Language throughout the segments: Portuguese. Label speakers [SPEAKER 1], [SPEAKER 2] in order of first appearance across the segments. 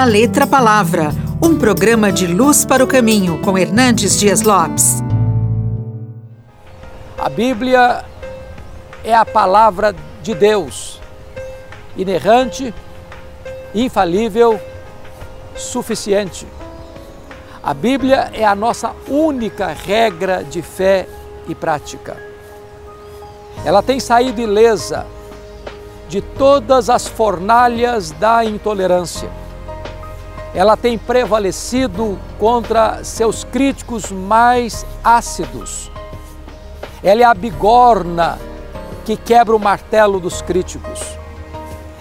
[SPEAKER 1] da Letra Palavra, um programa de luz para o caminho com Hernandes Dias Lopes.
[SPEAKER 2] A Bíblia é a palavra de Deus, inerrante, infalível, suficiente. A Bíblia é a nossa única regra de fé e prática. Ela tem saído ilesa de todas as fornalhas da intolerância. Ela tem prevalecido contra seus críticos mais ácidos. Ela é a bigorna que quebra o martelo dos críticos.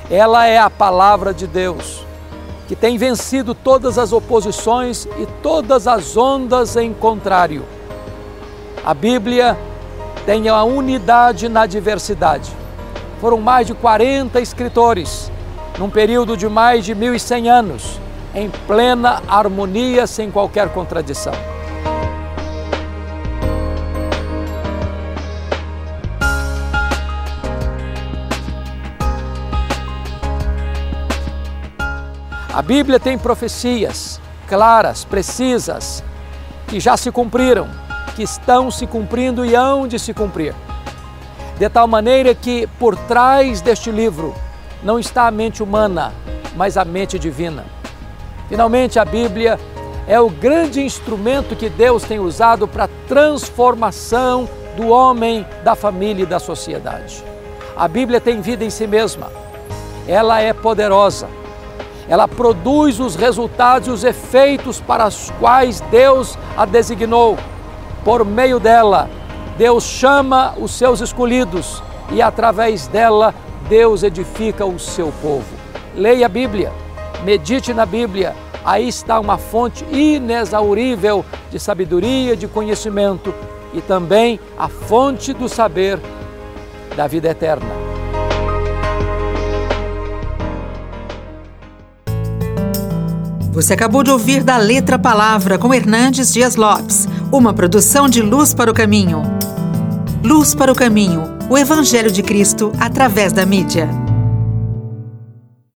[SPEAKER 2] Ela é a palavra de Deus, que tem vencido todas as oposições e todas as ondas em contrário. A Bíblia tem a unidade na diversidade foram mais de 40 escritores, num período de mais de 1.100 anos, em plena harmonia, sem qualquer contradição. A Bíblia tem profecias claras, precisas, que já se cumpriram, que estão se cumprindo e hão de se cumprir de tal maneira que por trás deste livro não está a mente humana, mas a mente divina. Finalmente, a Bíblia é o grande instrumento que Deus tem usado para a transformação do homem, da família e da sociedade. A Bíblia tem vida em si mesma, ela é poderosa, ela produz os resultados e os efeitos para os quais Deus a designou. Por meio dela, Deus chama os seus escolhidos e através dela Deus edifica o seu povo. Leia a Bíblia, medite na Bíblia. Aí está uma fonte inexaurível de sabedoria, de conhecimento e também a fonte do saber da vida eterna.
[SPEAKER 1] Você acabou de ouvir da Letra Palavra com Hernandes Dias Lopes, uma produção de Luz para o Caminho. Luz para o Caminho, o Evangelho de Cristo através da mídia.